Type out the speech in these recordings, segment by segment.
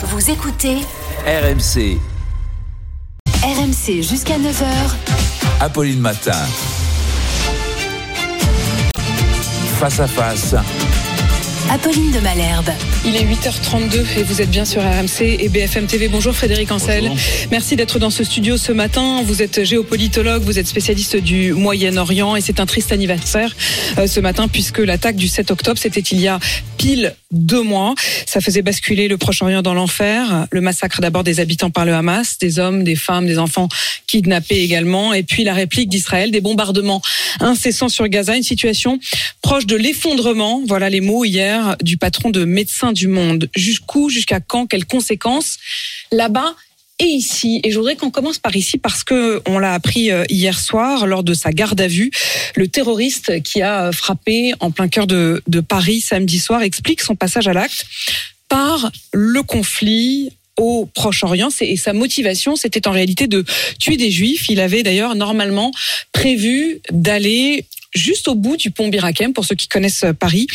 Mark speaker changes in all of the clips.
Speaker 1: Vous écoutez
Speaker 2: RMC,
Speaker 1: RMC jusqu'à 9h.
Speaker 2: Apolline Matin. Face à face,
Speaker 1: Apolline de Malherbe.
Speaker 3: Il est 8h32 et vous êtes bien sur RMC et BFM TV. Bonjour Frédéric Ancel. Merci d'être dans ce studio ce matin. Vous êtes géopolitologue, vous êtes spécialiste du Moyen-Orient et c'est un triste anniversaire euh, ce matin puisque l'attaque du 7 octobre, c'était il y a pile deux mois. Ça faisait basculer le Proche-Orient dans l'enfer. Le massacre d'abord des habitants par le Hamas, des hommes, des femmes, des enfants kidnappés également. Et puis la réplique d'Israël, des bombardements incessants sur Gaza. Une situation proche de l'effondrement. Voilà les mots hier du patron de Médecins du Monde. Jusqu'où, jusqu'à quand, quelles conséquences Là-bas, et ici? Et je voudrais qu'on commence par ici parce que on l'a appris euh, hier soir lors de sa garde à vue. Le terroriste qui a frappé en plein cœur de, de Paris samedi soir explique son passage à l'acte par le conflit au Proche-Orient et sa motivation c'était en réalité de tuer des juifs. Il avait d'ailleurs normalement prévu d'aller juste au bout du pont Birakem, pour ceux qui connaissent Paris,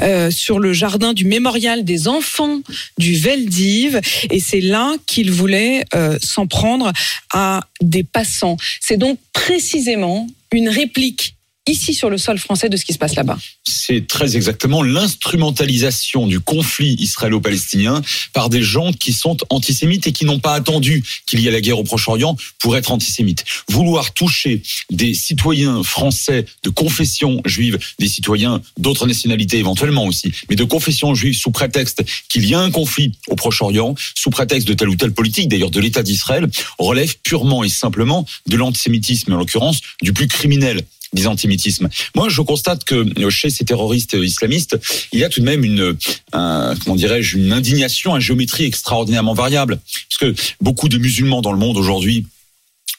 Speaker 3: euh, sur le jardin du mémorial des enfants du Veldiv. Et c'est là qu'il voulait euh, s'en prendre à des passants. C'est donc précisément une réplique ici sur le sol français de ce qui se passe là-bas.
Speaker 4: C'est très exactement l'instrumentalisation du conflit israélo-palestinien par des gens qui sont antisémites et qui n'ont pas attendu qu'il y ait la guerre au Proche-Orient pour être antisémites. Vouloir toucher des citoyens français de confession juive, des citoyens d'autres nationalités éventuellement aussi, mais de confession juive sous prétexte qu'il y a un conflit au Proche-Orient, sous prétexte de telle ou telle politique, d'ailleurs de l'État d'Israël, relève purement et simplement de l'antisémitisme, en l'occurrence du plus criminel des antisémitismes. Moi, je constate que chez ces terroristes islamistes, il y a tout de même une, un, comment dirais-je, une indignation à géométrie extraordinairement variable, parce que beaucoup de musulmans dans le monde aujourd'hui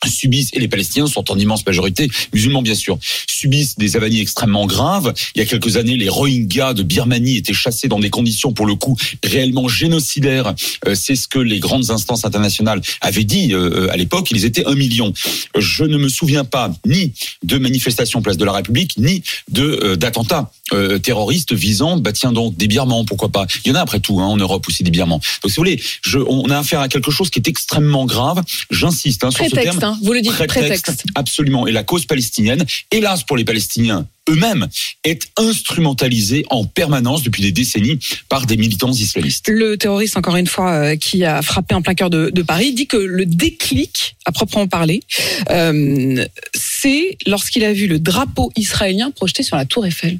Speaker 4: subissent, et les Palestiniens sont en immense majorité, musulmans bien sûr, subissent des avanies extrêmement graves. Il y a quelques années, les Rohingyas de Birmanie étaient chassés dans des conditions, pour le coup, réellement génocidaires. Euh, C'est ce que les grandes instances internationales avaient dit euh, à l'époque. Ils étaient un million. Je ne me souviens pas ni de manifestations place de la République, ni de euh, d'attentats euh, terroristes visant, bah tiens donc, des birmans, pourquoi pas. Il y en a après tout hein, en Europe aussi des birmans. Donc si vous voulez, je, on a affaire à quelque chose qui est extrêmement grave. J'insiste hein, sur ce
Speaker 3: Prétexte,
Speaker 4: terme.
Speaker 3: hein, vous le dites, prétexte.
Speaker 4: Absolument. Et la cause palestinienne, hélas pour les Palestiniens eux-mêmes, est instrumentalisée en permanence depuis des décennies par des militants islamistes.
Speaker 3: Le terroriste, encore une fois, euh, qui a frappé en plein cœur de, de Paris, dit que le déclic, à proprement parler, euh, c'est lorsqu'il a vu le drapeau israélien projeté sur la tour Eiffel.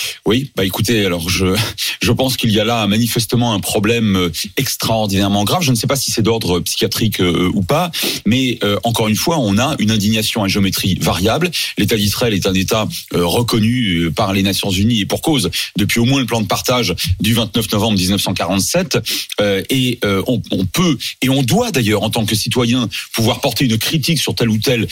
Speaker 4: Oui, bah écoutez, alors je je pense qu'il y a là manifestement un problème euh, extraordinairement grave. Je ne sais pas si c'est d'ordre psychiatrique euh, ou pas, mais euh, encore une fois, on a une indignation à géométrie variable. L'État d'Israël est un État euh, reconnu euh, par les Nations Unies et pour cause depuis au moins le plan de partage du 29 novembre 1947. Euh, et on, on peut et on doit d'ailleurs en tant que citoyen pouvoir porter une critique sur telle ou telle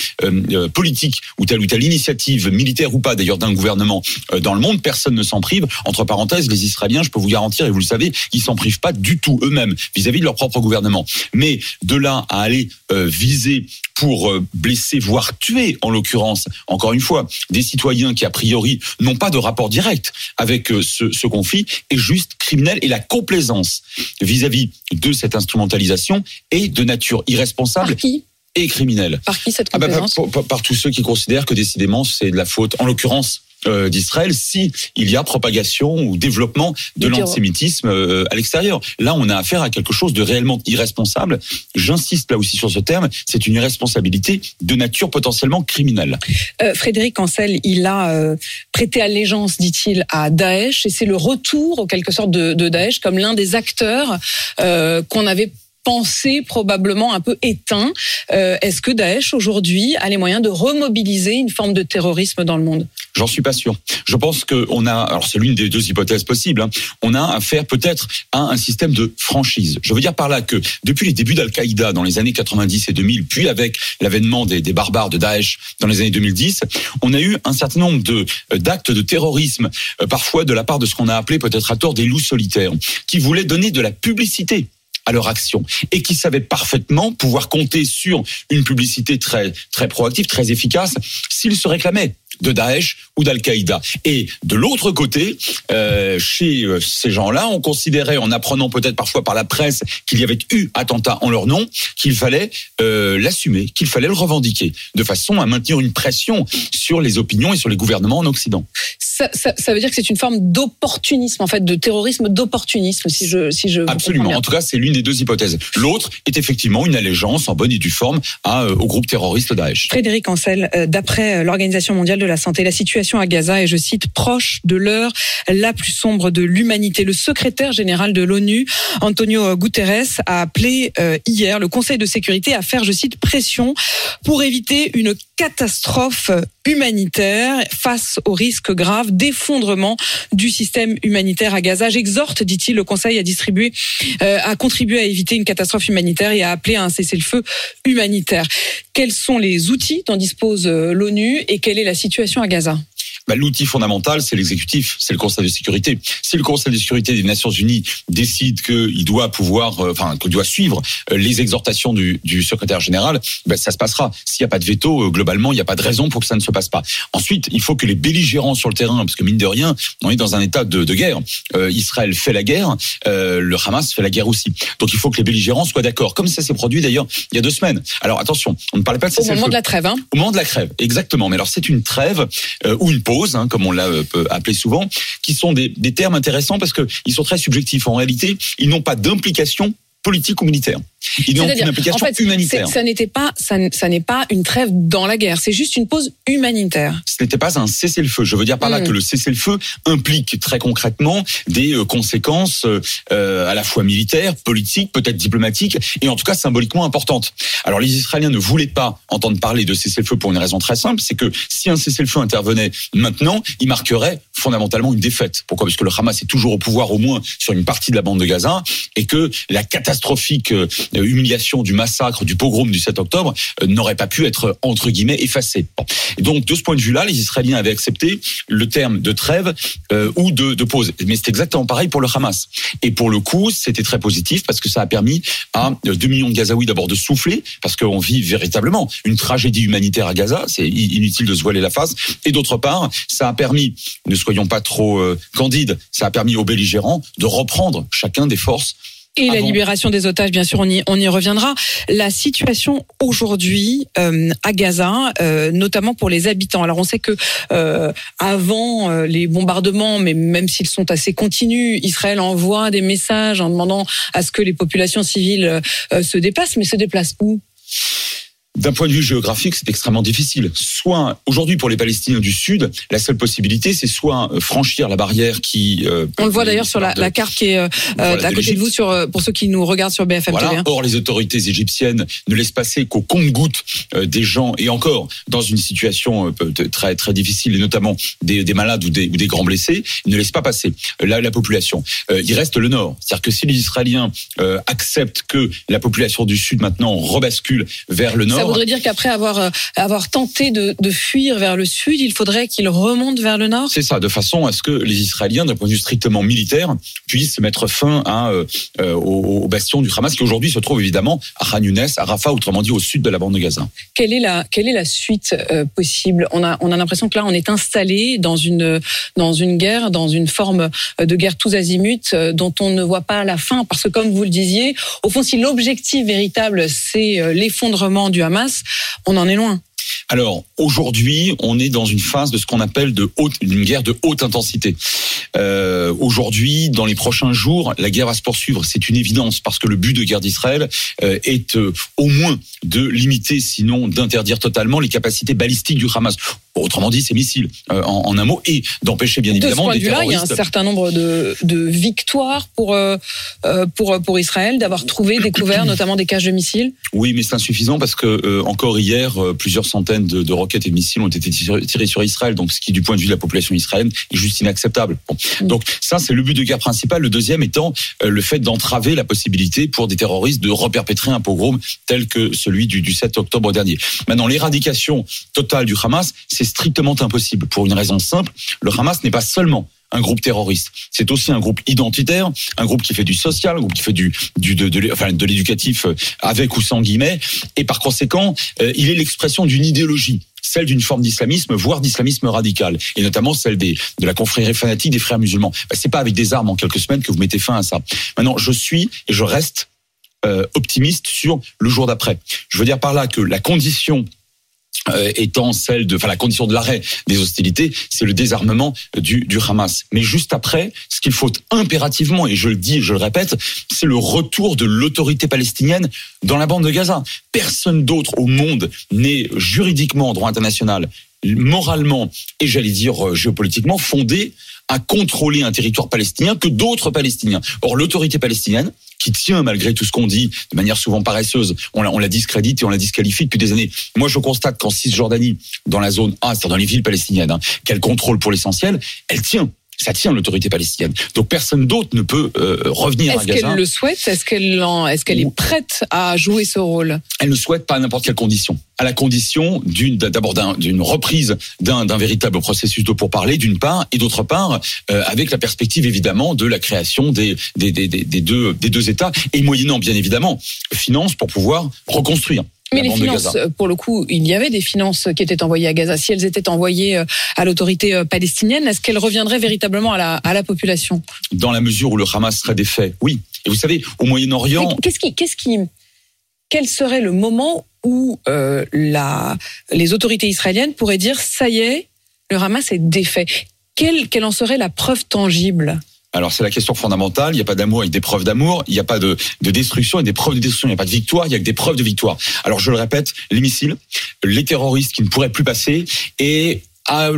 Speaker 4: politique ou telle ou telle initiative militaire ou pas d'ailleurs d'un gouvernement dans le monde. Personne ne s'en prive. Entre parenthèses, les Israéliens, je peux vous garantir, et vous le savez, ils s'en privent pas du tout eux-mêmes vis-à-vis de leur propre gouvernement. Mais de là à aller euh, viser pour euh, blesser, voire tuer, en l'occurrence, encore une fois, des citoyens qui a priori n'ont pas de rapport direct avec euh, ce, ce conflit, est juste criminel et la complaisance vis-à-vis de cette instrumentalisation est de nature irresponsable
Speaker 3: Par qui?
Speaker 4: et criminelle.
Speaker 3: Par qui cette
Speaker 4: Ah bah, par,
Speaker 3: complaisance
Speaker 4: par- par tous ceux qui considèrent que décidément c'est de la faute, en l'occurrence euh, d'Israël, si il y a propagation ou développement de l'antisémitisme euh, à l'extérieur. Là, on a affaire à quelque chose de réellement irresponsable. J'insiste là aussi sur ce terme. C'est une irresponsabilité de nature potentiellement criminelle.
Speaker 3: Euh, Frédéric Ancel, il a prêté allégeance, dit-il, à Daesh, et c'est le retour, en quelque sorte, de, de Daesh comme l'un des acteurs qu'on avait pensé probablement un peu éteint. Euh, Est-ce que Daesh aujourd'hui a les moyens de remobiliser une forme de terrorisme dans le monde?
Speaker 4: J'en suis pas sûr. Je pense qu'on a, alors c'est l'une des deux hypothèses possibles, hein, on a affaire peut-être à un système de franchise. Je veux dire par là que depuis les débuts d'Al-Qaïda dans les années 90 et 2000, puis avec l'avènement des, barbares de Daesh dans les années 2010, on a eu un certain nombre euh, d'actes de terrorisme, euh, parfois de la part de ce qu'on a appelé peut-être à tort des loups solitaires, qui voulaient donner de la publicité à leur action et qui savaient parfaitement pouvoir compter sur une publicité très très proactive, très efficace s'ils se réclamaient de Daesh ou d'Al-Qaïda. Et de l'autre côté, euh, chez euh, ces gens-là, on considérait, en apprenant peut-être parfois par la presse qu'il y avait eu attentat en leur nom, qu'il fallait euh, l'assumer, qu'il fallait le revendiquer, de façon à maintenir une pression sur les opinions et sur les gouvernements en Occident.
Speaker 3: Ça, ça, ça veut dire que c'est une forme d'opportunisme, en fait, de terrorisme d'opportunisme, si je, si je
Speaker 4: Absolument. En tout cas, c'est l'une des deux hypothèses. L'autre est effectivement une allégeance en bonne et due forme à, euh, au groupe terroriste Daesh.
Speaker 3: Frédéric Ancel, euh, d'après euh, l'Organisation mondiale de la santé, la situation à Gaza est, je cite, proche de l'heure la plus sombre de l'humanité. Le secrétaire général de l'ONU, Antonio Guterres, a appelé euh, hier le Conseil de sécurité à faire, je cite, pression pour éviter une catastrophe humanitaire face au risque grave d'effondrement du système humanitaire à Gaza. J'exhorte, dit-il, le Conseil à distribuer, euh, à contribuer à éviter une catastrophe humanitaire et à appeler à un cessez-le-feu humanitaire. Quels sont les outils dont dispose euh, l'ONU et quelle est la situation à Gaza?
Speaker 4: Bah, L'outil fondamental, c'est l'exécutif, c'est le Conseil de sécurité. Si le Conseil de sécurité des Nations Unies décide qu'il doit pouvoir, euh, enfin, qu'il doit suivre euh, les exhortations du, du secrétaire général, ben, ça se passera. S'il n'y a pas de veto, euh, globalement, il n'y a pas de raison pour que ça ne se passe pas. Ensuite, il faut que les belligérants sur le terrain, parce que mine de rien, on est dans un état de, de guerre. Euh, Israël fait la guerre, euh, le Hamas fait la guerre aussi. Donc il faut que les belligérants soient d'accord, comme ça s'est produit d'ailleurs il y a deux semaines. Alors attention, on ne parlait pas de
Speaker 3: Au moment de la trêve, hein
Speaker 4: Au moment de la crève, exactement. Mais alors c'est une trêve euh, ou une pause, hein, comme on l'a euh, appeler souvent, qui sont des, termes intéressants parce que ils sont très subjectifs. En réalité, ils n'ont pas d'implication politique ou militaire. Ils ont
Speaker 3: C'est-à-dire,
Speaker 4: une implication
Speaker 3: en fait,
Speaker 4: humanitaire.
Speaker 3: ça n'était pas, ça, n'est pas une trêve dans la guerre. C'est juste une pause humanitaire.
Speaker 4: Ce n'était pas un cessez-le-feu. Je veux dire par là
Speaker 3: Mm.
Speaker 4: que le cessez-le-feu implique très concrètement des euh, conséquences euh, à la fois militaires, politiques, peut-être diplomatiques, et en tout cas symboliquement importantes. Alors les Israéliens ne voulaient pas entendre parler de cessez-le-feu pour une raison très simple, c'est que si un cessez-le-feu intervenait maintenant, il marquerait fondamentalement une défaite. Pourquoi? Parce que le Hamas est toujours au pouvoir, au moins sur une partie de la bande de Gaza, et que la catastrophique euh, humiliation du massacre, du pogrom du 7 octobre euh, n'aurait pas pu être entre guillemets effacée. Donc de ce point de vue-là, les Israéliens avaient accepté le terme de trêve euh, ou de, de pause. Mais c'est exactement pareil pour le Hamas. Et pour le coup, c'était très positif parce que ça a permis à 2 millions de Gazaouis d'abord de souffler, parce qu'on vit véritablement une tragédie humanitaire à Gaza, c'est inutile de se voiler la face. Et d'autre part, ça a permis, ne soyons pas trop candides, ça a permis aux belligérants de reprendre chacun des forces
Speaker 3: Et la
Speaker 4: Avant.
Speaker 3: libération des otages, bien sûr, on y, on y reviendra. La situation aujourd'hui euh, à Gaza, euh, notamment pour les habitants. Alors on sait que euh, avant euh, les bombardements, mais même s'ils sont assez continus, Israël envoie des messages en demandant à ce que les populations civiles euh, se déplacent. Mais se déplacent où?
Speaker 4: D'un point de vue géographique, c'est extrêmement difficile. Soit aujourd'hui pour les Palestiniens du Sud, la seule possibilité, c'est soit euh, franchir la barrière qui. euh,
Speaker 3: On le voit d'ailleurs sur la, la carte qui est euh,
Speaker 4: Voilà,
Speaker 3: à
Speaker 4: de
Speaker 3: côté de vous, sur, euh, pour ceux qui nous regardent sur BFM TV.
Speaker 4: Voilà.
Speaker 3: hein.
Speaker 4: Or, les autorités égyptiennes ne laissent passer qu'au compte-gouttes euh, des gens, et encore dans une situation euh, très très difficile, et notamment des, des malades ou des, ou des grands blessés, ils ne laissent pas passer la, la population. Euh, il reste le Nord, c'est-à-dire que si les Israéliens euh, acceptent que la population du Sud maintenant rebascule vers le Nord,
Speaker 3: voudrait dire qu'après avoir, euh, avoir tenté de, de fuir vers le sud, il faudrait qu'ils remontent vers le nord?
Speaker 4: C'est ça, de façon à ce que les Israéliens, d'un point de vue strictement militaire, puissent mettre fin à, euh, euh, au, au bastion du Hamas, qui aujourd'hui se trouve évidemment à Khan Younes, à Rafah, autrement dit au sud de la bande de Gaza.
Speaker 3: quelle est la, quelle est la suite euh, possible? On a, on a l'impression que là, on est installé dans une, dans une guerre, dans une forme de guerre tous azimuts euh, dont on ne voit pas la fin. Parce que, comme vous le disiez, au fond, si l'objectif véritable, c'est l'effondrement du Hamas, on en est loin.
Speaker 4: Alors aujourd'hui, on est dans une phase de ce qu'on appelle de haute, une guerre de haute intensité. Euh, aujourd'hui, dans les prochains jours, la guerre va se poursuivre. C'est une évidence parce que le but de guerre d'Israël euh, est euh, au moins de limiter, sinon d'interdire totalement les capacités balistiques du Hamas. Autrement dit, ses missiles, euh, en, en un mot, et d'empêcher bien
Speaker 3: De ce
Speaker 4: évidemment
Speaker 3: point de
Speaker 4: des
Speaker 3: vue-là, il y a un certain nombre de, de victoires pour, euh, euh, pour, pour Israël, d'avoir trouvé, découvert notamment des caches de missiles.
Speaker 4: Oui, mais c'est insuffisant parce que euh, encore hier, plusieurs centaines de, de roquettes et de missiles ont été tirés, sur Israël. Donc, ce qui, du point de vue de la population israélienne, est juste inacceptable. Bon.
Speaker 3: Mm.
Speaker 4: Donc, ça, c'est le but de guerre principal. Le deuxième étant le fait d'entraver la possibilité pour des terroristes de reperpétrer un pogrom tel que celui du, du 7 octobre dernier. Maintenant, l'éradication totale du Hamas, c'est strictement impossible pour une raison simple. Le Hamas n'est pas seulement un groupe terroriste. C'est aussi un groupe identitaire, un groupe qui fait du social, un groupe qui fait du, de, l'éducatif euh, avec ou sans guillemets, et par conséquent, euh, il est l'expression d'une idéologie. celle d'une forme d'islamisme, voire d'islamisme radical, et notamment celle des, de la confrérie fanatique des frères musulmans. Bah, c'est pas avec des armes en quelques semaines que vous mettez fin à ça. Maintenant, je suis et je reste euh, optimiste sur le jour d'après. Je veux dire par là que la condition étant celle de, enfin la condition de l'arrêt des hostilités, c'est le désarmement du, du Hamas. Mais juste après, ce qu'il faut impérativement, et je le dis, je le répète, c'est le retour de l'autorité palestinienne dans la bande de Gaza. Personne d'autre au monde n'est juridiquement en droit international, moralement et j'allais dire euh, géopolitiquement fondé à contrôler un territoire palestinien que d'autres Palestiniens. Or, l'autorité palestinienne, qui tient malgré tout ce qu'on dit de manière souvent paresseuse. On la, on la discrédite et on la disqualifie depuis des années. Moi, je constate qu'en Cisjordanie, dans la zone A, c'est-à-dire dans les villes palestiniennes, hein, qu'elle contrôle pour l'essentiel, elle tient ça tient l'autorité palestinienne. Donc personne d'autre ne peut euh, revenir à
Speaker 3: Est-ce
Speaker 4: Gaza.
Speaker 3: qu'elle le souhaite? Est-ce qu'elle est-ce qu'elle est prête à jouer ce rôle?
Speaker 4: Elle ne souhaite pas à n'importe quelle condition. À la condition d'une d'abord d'un- d'une reprise d'un d'un véritable processus de pourparlers d'une part et d'autre part euh, avec la perspective évidemment de la création des des, des, des, des deux des deux États et moyennant bien évidemment finances pour pouvoir reconstruire.
Speaker 3: Mais les finances, pour le coup, il y avait des finances qui étaient envoyées à Gaza. Si elles étaient envoyées euh, à l'autorité euh, palestinienne, est-ce qu'elles reviendraient véritablement à la, à la population?
Speaker 4: Dans la mesure où le Hamas serait défait, oui. Et vous savez, au Moyen-Orient,
Speaker 3: Qu'est-ce qui, qu'est-ce qui, quel serait le moment où euh, la, les autorités israéliennes pourraient dire ça y est, le Hamas est défait quelle, quelle en serait la preuve tangible?
Speaker 4: Alors c'est la question fondamentale. Il n'y a pas d'amour avec des preuves d'amour. Il n'y a pas de, de destruction et des preuves de destruction. Il n'y a pas de victoire. Il y a que des preuves de victoire. Alors je le répète, les missiles, les terroristes qui ne pourraient plus passer et à,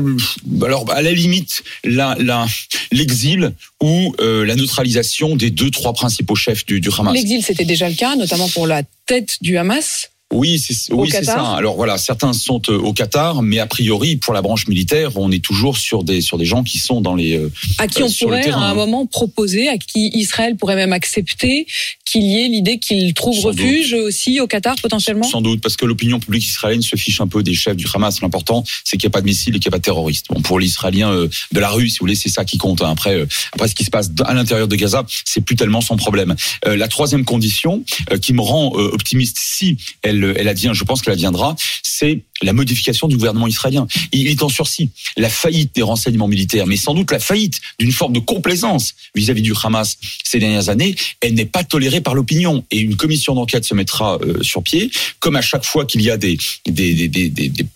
Speaker 4: alors à la limite la, la, l'exil ou euh, la neutralisation des deux trois principaux chefs du, du Hamas.
Speaker 3: L'exil, c'était déjà le cas, notamment pour la tête du Hamas.
Speaker 4: Oui, c'est oui, ça. Alors voilà, certains sont euh, au Qatar, mais a priori pour la branche militaire, on est toujours sur des sur des gens qui sont dans les euh,
Speaker 3: à qui
Speaker 4: Euh,
Speaker 3: on
Speaker 4: sur
Speaker 3: pourrait à un moment proposer, à qui Israël pourrait même accepter qu'il y ait l'idée qu'il trouve
Speaker 4: Sans
Speaker 3: refuge aussi au Qatar potentiellement?
Speaker 4: Sans doute, parce que l'opinion publique israélienne se fiche un peu des chefs du Hamas. L'important, c'est qu'il n'y a pas de missiles et qu'il n'y a pas de terroristes. Bon, pour l'Israélien euh, de la rue, si vous voulez, c'est ça qui compte. hein. Après, euh, après, ce qui se passe à l'intérieur de Gaza, c'est plus tellement son problème. La troisième condition qui me rend optimiste, si elle, elle advient, je pense qu'elle adviendra, c'est la modification du gouvernement israélien. Il est en sursis. La faillite des renseignements militaires, mais sans doute la faillite d'une forme de complaisance vis-à-vis du Hamas ces dernières années, elle n'est pas tolérée par l'opinion. Et une commission d'enquête se mettra euh, sur pied, comme à chaque fois qu'il y a des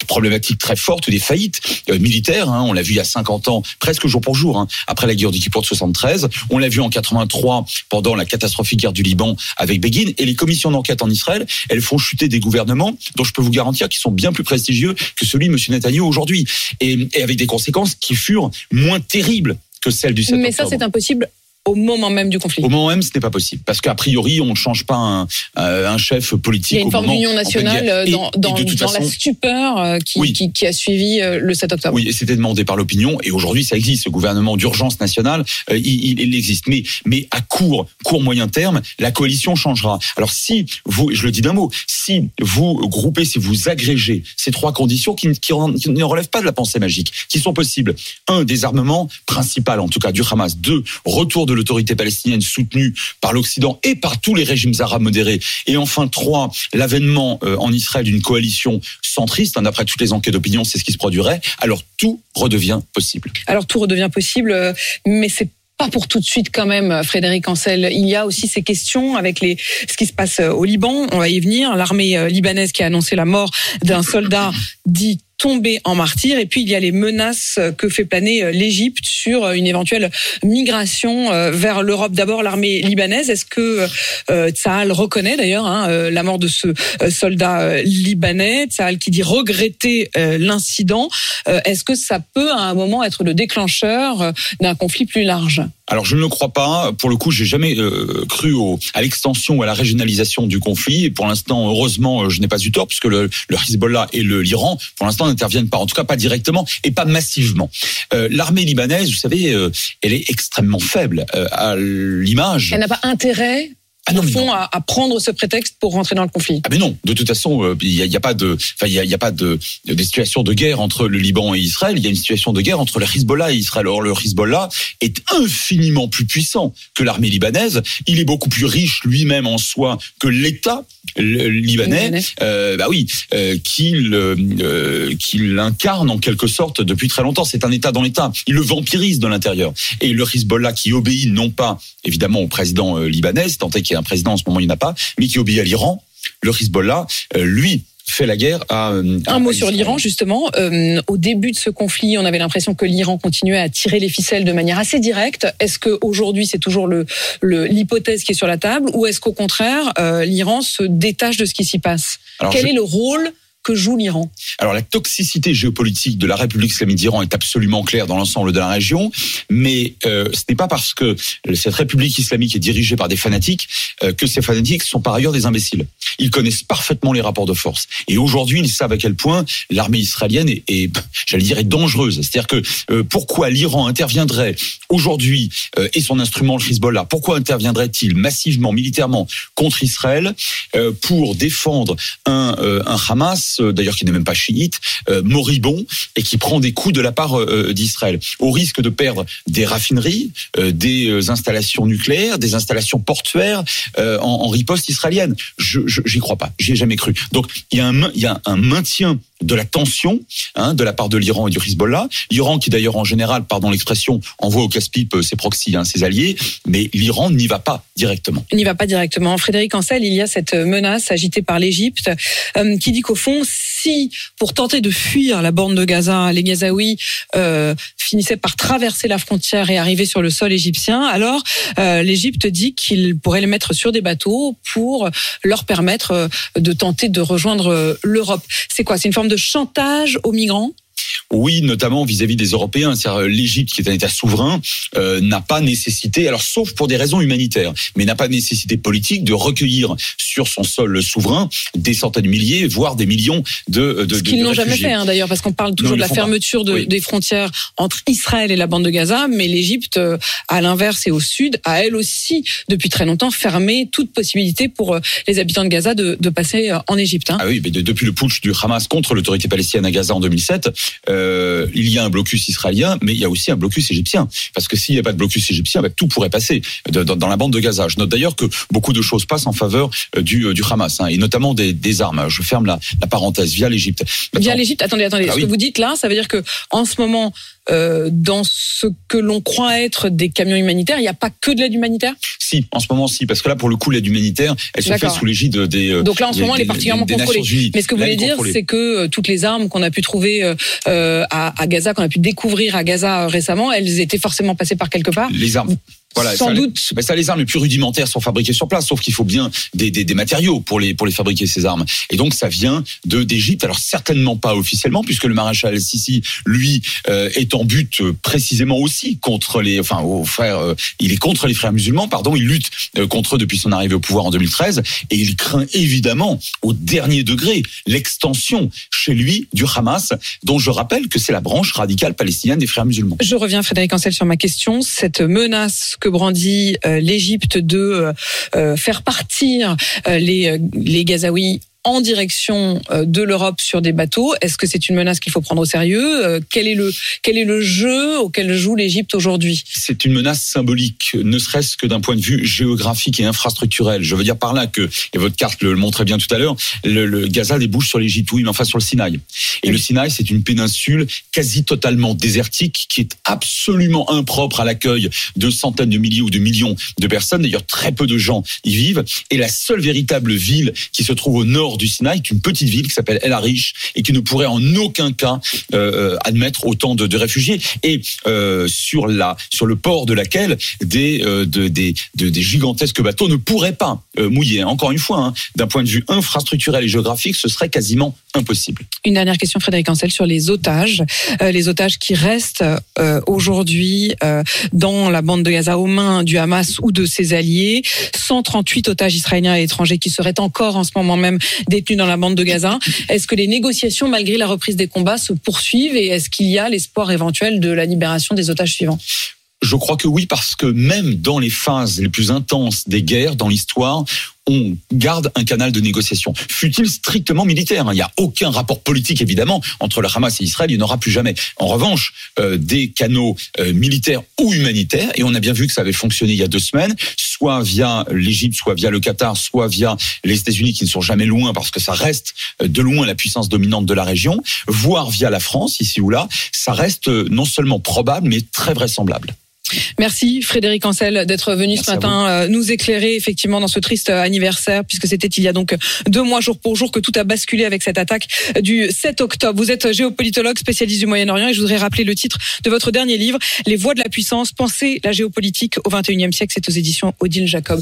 Speaker 4: problématiques très fortes, des faillites euh, militaires. hein. on l'a vu il y a 50 ans, presque jour pour jour, hein, après la guerre du Kippour de 73. On l'a vu en 83 pendant la catastrophique guerre du Liban avec Begin. Et les commissions d'enquête en Israël, elles font chuter des gouvernements dont je peux vous garantir qu'ils sont bien plus prestigieux que celui de M. Netanyahu aujourd'hui. Et, et avec des conséquences qui furent moins terribles que celles du 7
Speaker 3: Mais ça, c'est impossible au moment même du conflit.
Speaker 4: Au moment même, ce n'est pas possible. Parce qu'a priori, on ne change pas un, euh, un chef politique.
Speaker 3: Il y a une
Speaker 4: au
Speaker 3: forme d'union nationale
Speaker 4: Et-
Speaker 3: dans,
Speaker 4: et
Speaker 3: la stupeur euh, qui,
Speaker 4: Oui.
Speaker 3: qui, qui a suivi euh, le 7 octobre.
Speaker 4: Oui, et c'était demandé par l'opinion, et aujourd'hui ça existe, ce gouvernement d'urgence nationale, il, existe. Mais, mais à court, court moyen terme, la coalition changera. Alors si vous, je le dis d'un mot, si vous groupez, si vous agrégez ces trois conditions qui, qui ne relèvent pas de la pensée magique, qui sont possibles, un, désarmement principal en tout cas du Hamas, deux, retour de l'autorité palestinienne soutenue par l'Occident et par tous les régimes arabes modérés, et enfin trois, l'avènement euh, en Israël d'une coalition centriste, hein, d'après toutes les enquêtes d'opinion, c'est ce qui se produirait, alors tout redevient possible.
Speaker 3: Alors tout redevient possible, euh, mais c'est pas pour tout de suite quand même, euh, Frédéric Ancel. Il y a aussi ces questions avec ce qui se passe au Liban. On va y venir. L'armée libanaise qui a annoncé la mort d'un soldat dit tombé en martyr. Et puis il y a les menaces que fait planer euh, l'Égypte sur euh, une éventuelle migration euh, vers l'Europe. D'abord l'armée libanaise. Est-ce que euh, Tsahal reconnaît d'ailleurs hein, la mort de ce soldat libanais? Tsahal qui dit regretter l'incident. Est-ce que ça peut à un moment être le déclencheur d'un conflit plus large?
Speaker 4: Alors je ne le crois pas. Pour le coup, j'ai jamais euh, cru à l'extension ou à la régionalisation du conflit. Et pour l'instant, heureusement, euh, je n'ai pas eu tort puisque le, Hezbollah et le- l'Iran, pour l'instant, n'interviennent pas. En tout cas, pas directement et pas massivement. Euh, L'armée libanaise, vous savez, elle est extrêmement faible à l'image.
Speaker 3: Elle n'a pas intérêt,
Speaker 4: Ah non,
Speaker 3: fond, à, à prendre ce prétexte pour rentrer dans le conflit.
Speaker 4: Ah mais non, de toute façon, euh, il n'y a, pas de, enfin il y a, il y a pas de, de des situations de guerre entre le Liban et Israël. Il y a une situation de guerre entre le Hezbollah et Israël. Or le Hezbollah est infiniment plus puissant que l'armée libanaise. Il est beaucoup plus riche lui-même en soi que l'État libanais,
Speaker 3: Libanais.
Speaker 4: euh, bah oui, euh, qu'il euh, qu'il incarne en quelque sorte depuis très longtemps. C'est un État dans l'État. Il le vampirise de l'intérieur. Et le Hezbollah qui obéit non pas évidemment au président euh, libanais, tant est qu'il un président en ce moment, il n'y en a pas, mais qui obéit à l'Iran. Le Hezbollah, euh, lui, fait la guerre à. euh, à-
Speaker 3: Un mot
Speaker 4: à
Speaker 3: sur l'Iran, justement. Euh, au début de ce conflit, on avait l'impression que l'Iran continuait à tirer les ficelles de manière assez directe. Est-ce qu'aujourd'hui, c'est toujours le- l'hypothèse qui est sur la table ou est-ce qu'au contraire, euh, l'Iran se détache de ce qui s'y passe?
Speaker 4: Alors,
Speaker 3: Quel
Speaker 4: je-
Speaker 3: est le rôle que joue l'Iran
Speaker 4: Alors la toxicité géopolitique de la République islamique d'Iran est absolument claire dans l'ensemble de la région, mais euh, ce n'est pas parce que cette République islamique est dirigée par des fanatiques euh, que ces fanatiques sont par ailleurs des imbéciles. Ils connaissent parfaitement les rapports de force. Et aujourd'hui, ils savent à quel point l'armée israélienne est, j'allais dire, est dangereuse. C'est-à-dire que euh, pourquoi l'Iran interviendrait aujourd'hui euh, et son instrument le Hezbollah, pourquoi interviendrait-il massivement, militairement contre Israël euh, pour défendre un, euh, un Hamas, euh, d'ailleurs qui n'est même pas chiite, euh, moribond et qui prend des coups de la part euh, d'Israël, au risque de perdre des raffineries, des installations nucléaires, des installations portuaires en, riposte israélienne. Je j'y crois pas, j'y ai jamais cru. Donc il y il y a un maintien de la tension hein, de la part de l'Iran et du Hezbollah. L'Iran qui d'ailleurs en général, pardon l'expression, envoie au casse-pipe euh, ses proxys, hein, ses alliés, mais l'Iran n'y va pas directement.
Speaker 3: Il n'y va pas directement. Frédéric Ancel, il y a cette menace agitée par l'Égypte euh, qui dit qu'au fond, si pour tenter de fuir la borne de Gaza, les Gazaouis euh, finissaient par traverser la frontière et arriver sur le sol égyptien, alors l'Égypte dit qu'il pourrait les mettre sur des bateaux pour leur permettre de tenter de rejoindre l'Europe. C'est quoi? C'est une forme de chantage aux migrants
Speaker 4: Oui, notamment vis-à-vis des Européens. C'est-à-dire, euh, l'Égypte, qui est un État souverain, euh, n'a pas nécessité, alors sauf pour des raisons humanitaires, mais n'a pas nécessité politique de recueillir sur son sol souverain des centaines de milliers, voire des millions de de
Speaker 3: Ce qu'ils n'ont jamais fait, hein, d'ailleurs, parce qu'on parle toujours
Speaker 4: Non,
Speaker 3: de la fermeture de-
Speaker 4: Oui.
Speaker 3: des frontières entre Israël et la bande de Gaza, mais l'Égypte, euh, à l'inverse et au sud, a elle aussi, depuis très longtemps, fermé toute possibilité pour euh, les habitants de Gaza de, de passer euh, en Égypte. hein.
Speaker 4: Ah oui, mais de- depuis le putsch du Hamas contre l'autorité palestinienne à Gaza en 2007, euh, il y a un blocus israélien, mais il y a aussi un blocus égyptien. Parce que s'il n'y a pas de blocus égyptien, bah, tout pourrait passer de- dans, dans la bande de Gaza. Je note d'ailleurs que beaucoup de choses passent en faveur euh, du, euh, du Hamas, hein, et notamment des, des armes. Je ferme la, la parenthèse via l'Égypte.
Speaker 3: Via l'Égypte, attendez, attendez.
Speaker 4: Ah
Speaker 3: ce
Speaker 4: oui.
Speaker 3: que vous dites là, ça veut dire que en ce moment, euh, dans ce que l'on croit être des camions humanitaires, il n'y a pas que de l'aide humanitaire?
Speaker 4: Si, en ce moment, si, parce que là, pour le coup, l'aide humanitaire, elle se fait sous l'égide des. euh,
Speaker 3: Donc là, en ce moment, elle est particulièrement contrôlée. Mais ce que vous voulez dire, c'est que euh, toutes les armes qu'on a pu trouver euh, à, à Gaza, qu'on a pu découvrir à Gaza récemment, elles étaient forcément passées par quelque part?
Speaker 4: les armes. Voilà,
Speaker 3: Sans
Speaker 4: ça,
Speaker 3: doute.
Speaker 4: Mais ça, les armes les plus rudimentaires sont fabriquées sur place, sauf qu'il faut bien des, des, des matériaux pour les pour les fabriquer ces armes. Et donc ça vient de d'Égypte. Alors certainement pas officiellement, puisque le maréchal Sisi, lui, euh, est en but euh, précisément aussi contre les, enfin, aux frères. euh, il est contre les frères musulmans, pardon. Il lutte euh, contre eux depuis son arrivée au pouvoir en 2013, et il craint évidemment au dernier degré l'extension chez lui du Hamas, dont je rappelle que c'est la branche radicale palestinienne des frères musulmans.
Speaker 3: Je reviens, Frédéric Ancel, sur ma question. Cette menace que brandit euh, l'Égypte de euh, euh, faire partir les, les Gazaouis en direction euh, de l'Europe sur des bateaux, est-ce que c'est une menace qu'il faut prendre au sérieux? Euh, quel, est le, quel est le jeu auquel joue l'Égypte aujourd'hui?
Speaker 4: C'est une menace symbolique, ne serait-ce que d'un point de vue géographique et infrastructurel. Je veux dire par là que, et votre carte le, le montrait bien tout à l'heure, le, le Gaza débouche sur l'Égypte, oui, mais enfin sur le Sinaï. Et
Speaker 3: Oui.
Speaker 4: le Sinaï, c'est une péninsule quasi totalement désertique qui est absolument impropre à l'accueil de centaines de milliers ou de millions de personnes. D'ailleurs, très peu de gens y vivent. Et la seule véritable ville qui se trouve au nord du Sinaï est une petite ville qui s'appelle El Arish et qui ne pourrait en aucun cas euh, admettre autant de, réfugiés. Et euh, sur la sur le port de laquelle des euh, de, des de- des gigantesques bateaux ne pourraient pas euh, mouiller. Encore une fois, hein, d'un point de vue infrastructurel et géographique, ce serait quasiment impossible.
Speaker 3: Une dernière question, Frédéric Ancel, sur les otages. Euh, les otages qui restent euh, aujourd'hui euh, dans la bande de Gaza aux mains du Hamas ou de ses alliés. 138 otages israéliens et étrangers qui seraient encore en ce moment même détenus dans la bande de Gaza. Est-ce que les négociations, malgré la reprise des combats, se poursuivent et est-ce qu'il y a l'espoir éventuel de la libération des otages suivants?
Speaker 4: Je crois que oui, parce que même dans les phases les plus intenses des guerres dans l'histoire, on garde un canal de négociation, fut-il strictement militaire? Il n'y a aucun rapport politique évidemment entre le Hamas et Israël, il n'y en aura plus jamais. En revanche, euh, des canaux euh, militaires ou humanitaires, et on a bien vu que ça avait fonctionné il y a deux semaines, soit via l'Égypte, soit via le Qatar, soit via les États-Unis qui ne sont jamais loin parce que ça reste euh, de loin la puissance dominante de la région, voire via la France ici ou là, ça reste euh, non seulement probable mais très vraisemblable.
Speaker 3: Merci Frédéric Ancel d'être venu
Speaker 4: Merci
Speaker 3: ce matin euh, nous éclairer effectivement dans ce triste euh, anniversaire puisque c'était il y a donc deux mois jour pour jour que tout a basculé avec cette attaque du 7 octobre. Vous êtes géopolitologue spécialiste du Moyen-Orient et je voudrais rappeler le titre de votre dernier livre Les voies de la puissance, penser la géopolitique au 21e siècle. C'est aux éditions Odile Jacob.